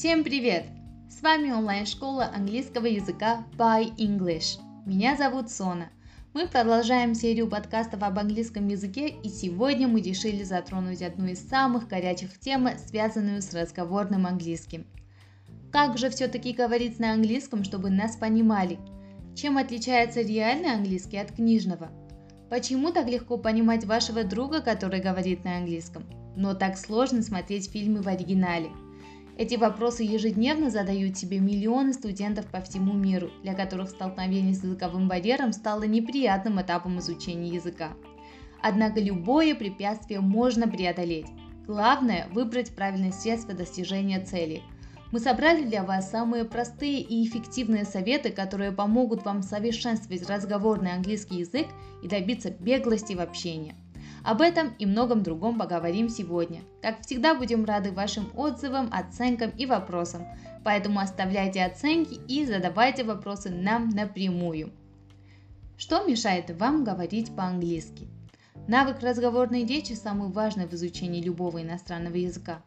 Всем привет! С вами онлайн-школа английского языка By English. Меня зовут Сона. Мы продолжаем серию подкастов об английском языке, и сегодня мы решили затронуть одну из самых горячих тем, связанную с разговорным английским. Как же все-таки говорить на английском, чтобы нас понимали? Чем отличается реальный английский от книжного? Почему так легко понимать вашего друга, который говорит на английском, но так сложно смотреть фильмы в оригинале? Эти вопросы ежедневно задают себе миллионы студентов по всему миру, для которых столкновение с языковым барьером стало неприятным этапом изучения языка. Однако любое препятствие можно преодолеть. Главное – выбрать правильное средство достижения цели. Мы собрали для вас самые простые и эффективные советы, которые помогут вам совершенствовать разговорный английский язык и добиться беглости в общении. Об этом и многом другом поговорим сегодня. Как всегда, будем рады вашим отзывам, оценкам и вопросам. Поэтому оставляйте оценки и задавайте вопросы нам напрямую. Что мешает вам говорить по-английски? Навык разговорной речи самый важный в изучении любого иностранного языка.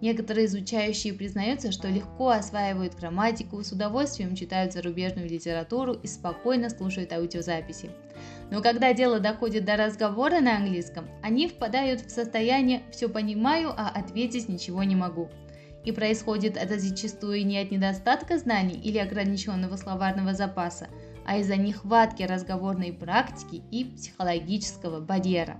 Некоторые изучающие признаются, что легко осваивают грамматику, с удовольствием читают зарубежную литературу и спокойно слушают аудиозаписи. Но когда дело доходит до разговора на английском, они впадают в состояние «все понимаю, а ответить ничего не могу». И происходит это зачастую не от недостатка знаний или ограниченного словарного запаса, а из-за нехватки разговорной практики и психологического барьера.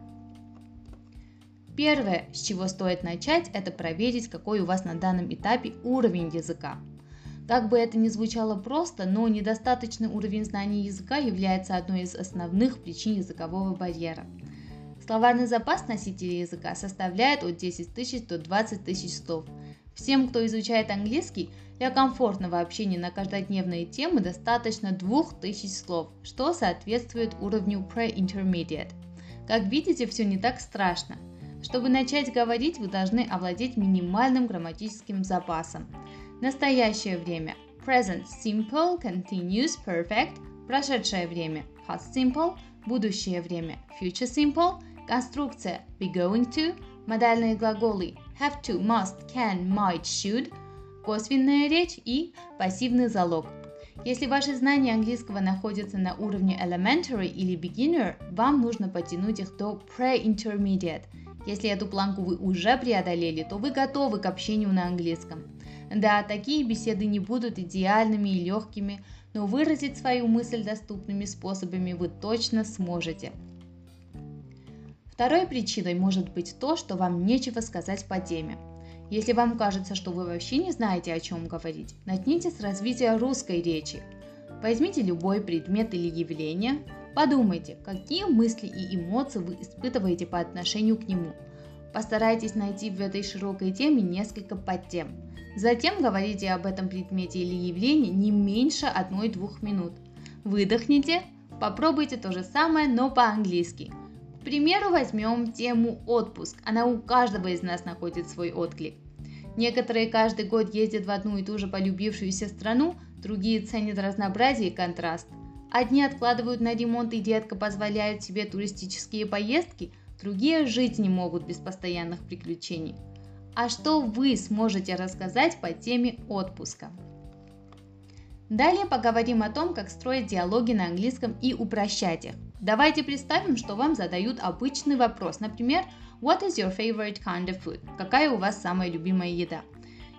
Первое, с чего стоит начать, это проверить, какой у вас на данном этапе уровень языка. Как бы это ни звучало просто, но недостаточный уровень знаний языка является одной из основных причин языкового барьера. Словарный запас носителя языка составляет от 10 тысяч до 20 тысяч слов. Всем, кто изучает английский, для комфортного общения на каждодневные темы достаточно 2000 слов, что соответствует уровню Pre-Intermediate. Как видите, все не так страшно. Чтобы начать говорить, вы должны овладеть минимальным грамматическим запасом – Настоящее время. Present simple, continuous perfect. Прошедшее время. Past simple. Будущее время. Future simple. Конструкция be going to. Модальные глаголы have to, must, can, might, should. Косвенная речь и пассивный залог. Если ваши знания английского находятся на уровне elementary или beginner, вам нужно потянуть их до pre-intermediate. Если эту планку вы уже преодолели, то вы готовы к общению на английском. Да, такие беседы не будут идеальными и легкими, но выразить свою мысль доступными способами вы точно сможете. Второй причиной может быть то, что вам нечего сказать по теме. Если вам кажется, что вы вообще не знаете, о чем говорить, начните с развития русской речи. Возьмите любой предмет или явление, подумайте, какие мысли и эмоции вы испытываете по отношению к нему. Постарайтесь найти в этой широкой теме несколько подтем – Затем говорите об этом предмете или явлении не меньше 1-2 минут. Выдохните, попробуйте то же самое, но по-английски. К примеру, возьмем тему отпуск. Она у каждого из нас находит свой отклик. Некоторые каждый год ездят в одну и ту же полюбившуюся страну, другие ценят разнообразие и контраст. Одни откладывают на ремонт и детка позволяют себе туристические поездки, другие жить не могут без постоянных приключений. А что вы сможете рассказать по теме отпуска? Далее поговорим о том, как строить диалоги на английском и упрощать их. Давайте представим, что вам задают обычный вопрос, например, What is your favorite kind of food? Какая у вас самая любимая еда?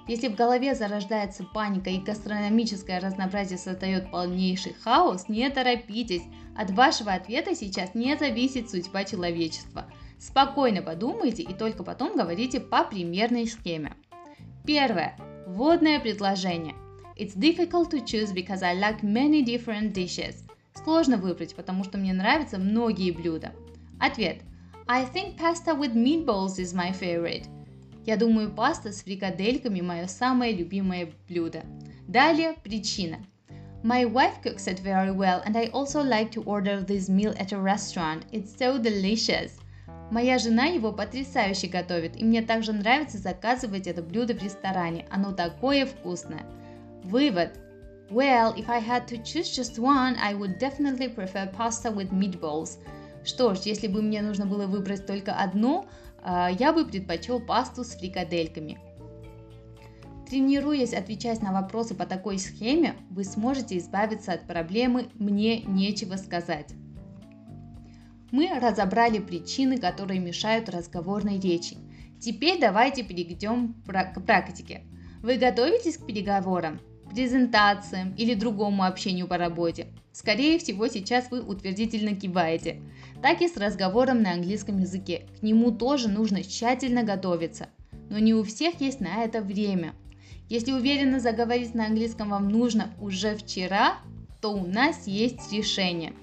Если в голове зарождается паника и гастрономическое разнообразие создает полнейший хаос, не торопитесь. От вашего ответа сейчас не зависит судьба человечества – Спокойно подумайте и только потом говорите по примерной схеме. Первое. Вводное предложение. It's difficult to choose because I like many different dishes. Сложно выбрать, потому что мне нравятся многие блюда. Ответ. I think pasta with meatballs is my favorite. Я думаю, паста с фрикадельками мое самое любимое блюдо. Далее причина. My wife cooks it very well and I also like to order this meal at a restaurant. It's so delicious. Моя жена его потрясающе готовит, и мне также нравится заказывать это блюдо в ресторане. Оно такое вкусное. Вывод. Well, if I had to choose just one, I would definitely prefer pasta with meatballs. Что ж, если бы мне нужно было выбрать только одну, я бы предпочел пасту с фрикадельками. Тренируясь отвечать на вопросы по такой схеме, вы сможете избавиться от проблемы «мне нечего сказать». Мы разобрали причины, которые мешают разговорной речи. Теперь давайте перейдем к практике. Вы готовитесь к переговорам, презентациям или другому общению по работе? Скорее всего, сейчас вы утвердительно киваете. Так и с разговором на английском языке. К нему тоже нужно тщательно готовиться. Но не у всех есть на это время – если уверенно заговорить на английском вам нужно уже вчера, то у нас есть решение.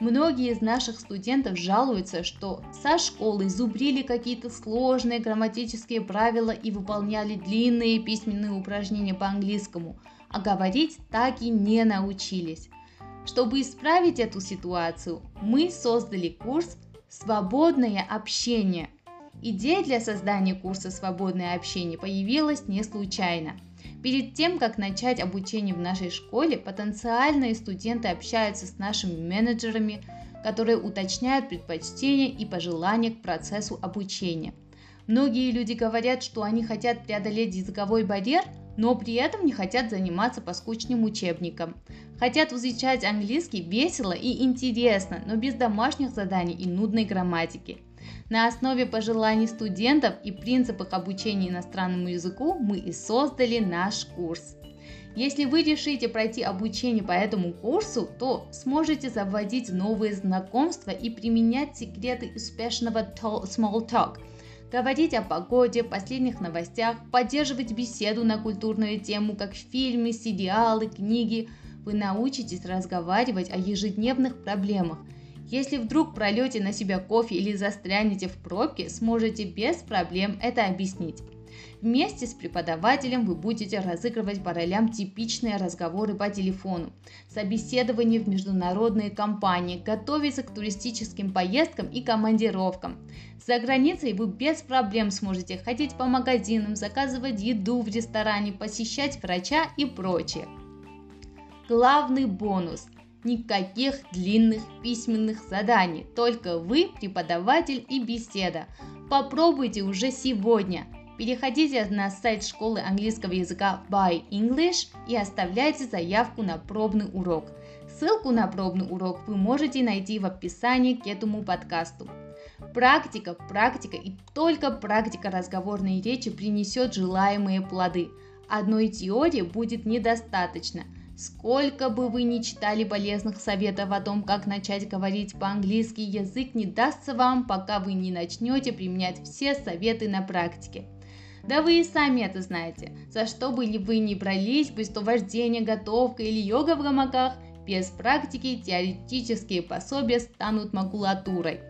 Многие из наших студентов жалуются, что со школы зубрили какие-то сложные грамматические правила и выполняли длинные письменные упражнения по английскому, а говорить так и не научились. Чтобы исправить эту ситуацию, мы создали курс «Свободное общение», Идея для создания курса «Свободное общение» появилась не случайно. Перед тем, как начать обучение в нашей школе, потенциальные студенты общаются с нашими менеджерами, которые уточняют предпочтения и пожелания к процессу обучения. Многие люди говорят, что они хотят преодолеть языковой барьер, но при этом не хотят заниматься по скучным учебникам. Хотят изучать английский весело и интересно, но без домашних заданий и нудной грамматики – на основе пожеланий студентов и принципах обучения иностранному языку мы и создали наш курс. Если вы решите пройти обучение по этому курсу, то сможете заводить новые знакомства и применять секреты успешного small talk, говорить о погоде, последних новостях, поддерживать беседу на культурную тему, как фильмы, сериалы, книги. Вы научитесь разговаривать о ежедневных проблемах – если вдруг прольете на себя кофе или застрянете в пробке, сможете без проблем это объяснить. Вместе с преподавателем вы будете разыгрывать по ролям типичные разговоры по телефону, собеседование в международные компании, готовиться к туристическим поездкам и командировкам. За границей вы без проблем сможете ходить по магазинам, заказывать еду в ресторане, посещать врача и прочее. Главный бонус – Никаких длинных письменных заданий, только вы, преподаватель и беседа. Попробуйте уже сегодня. Переходите на сайт школы английского языка By English и оставляйте заявку на пробный урок. Ссылку на пробный урок вы можете найти в описании к этому подкасту. Практика, практика и только практика разговорной речи принесет желаемые плоды. Одной теории будет недостаточно – Сколько бы вы ни читали полезных советов о том, как начать говорить по-английски, язык не дастся вам, пока вы не начнете применять все советы на практике. Да вы и сами это знаете. За что бы ли вы ни брались, будь то вождение, готовка или йога в гамаках, без практики теоретические пособия станут макулатурой.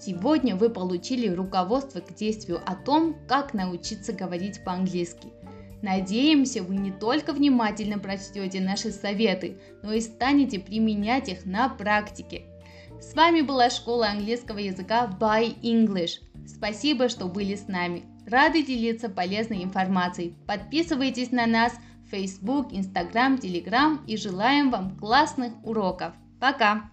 Сегодня вы получили руководство к действию о том, как научиться говорить по-английски – Надеемся, вы не только внимательно прочтете наши советы, но и станете применять их на практике. С вами была школа английского языка By English. Спасибо, что были с нами. Рады делиться полезной информацией. Подписывайтесь на нас в Facebook, Instagram, Telegram и желаем вам классных уроков. Пока!